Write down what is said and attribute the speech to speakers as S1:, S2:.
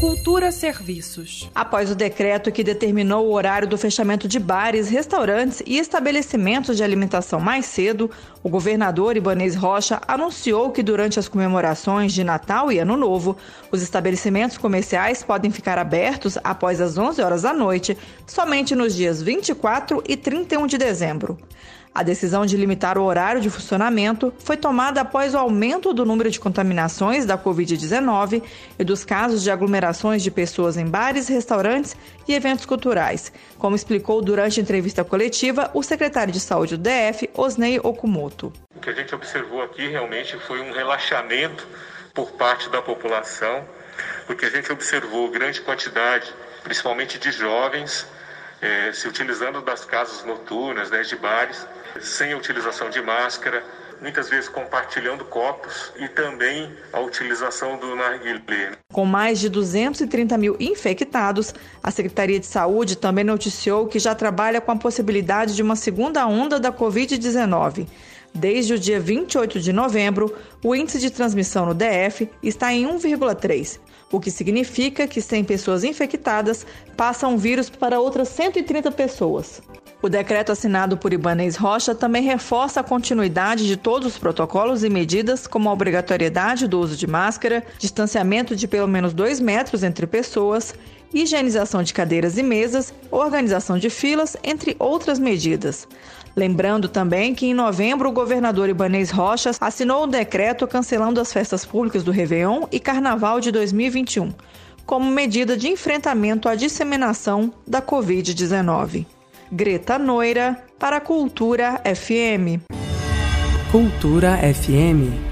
S1: Cultura Serviços.
S2: Após o decreto que determinou o horário do fechamento de bares, restaurantes e estabelecimentos de alimentação mais cedo, o governador Ibanez Rocha anunciou que durante as comemorações de Natal e Ano Novo, os estabelecimentos comerciais podem ficar abertos após as 11 horas da noite, somente nos dias 24 e 31 de dezembro. A decisão de limitar o horário de funcionamento foi tomada após o aumento do número de contaminações da Covid-19 e dos casos de aglomerações de pessoas em bares, restaurantes e eventos culturais, como explicou durante a entrevista coletiva o secretário de Saúde do DF, Osnei Okumoto.
S3: O que a gente observou aqui realmente foi um relaxamento por parte da população, porque a gente observou grande quantidade, principalmente de jovens, eh, se utilizando das casas noturnas, né, de bares, sem utilização de máscara, muitas vezes compartilhando copos e também a utilização do narguilé.
S2: Com mais de 230 mil infectados, a Secretaria de Saúde também noticiou que já trabalha com a possibilidade de uma segunda onda da Covid-19. Desde o dia 28 de novembro, o índice de transmissão no DF está em 1,3, o que significa que 100 pessoas infectadas passam o vírus para outras 130 pessoas. O decreto assinado por Ibanez Rocha também reforça a continuidade de todos os protocolos e medidas, como a obrigatoriedade do uso de máscara, distanciamento de pelo menos dois metros entre pessoas, higienização de cadeiras e mesas, organização de filas, entre outras medidas. Lembrando também que em novembro o governador Ibanez Rocha assinou um decreto cancelando as festas públicas do Réveillon e Carnaval de 2021, como medida de enfrentamento à disseminação da Covid-19. Greta Noira, para Cultura FM.
S1: Cultura FM.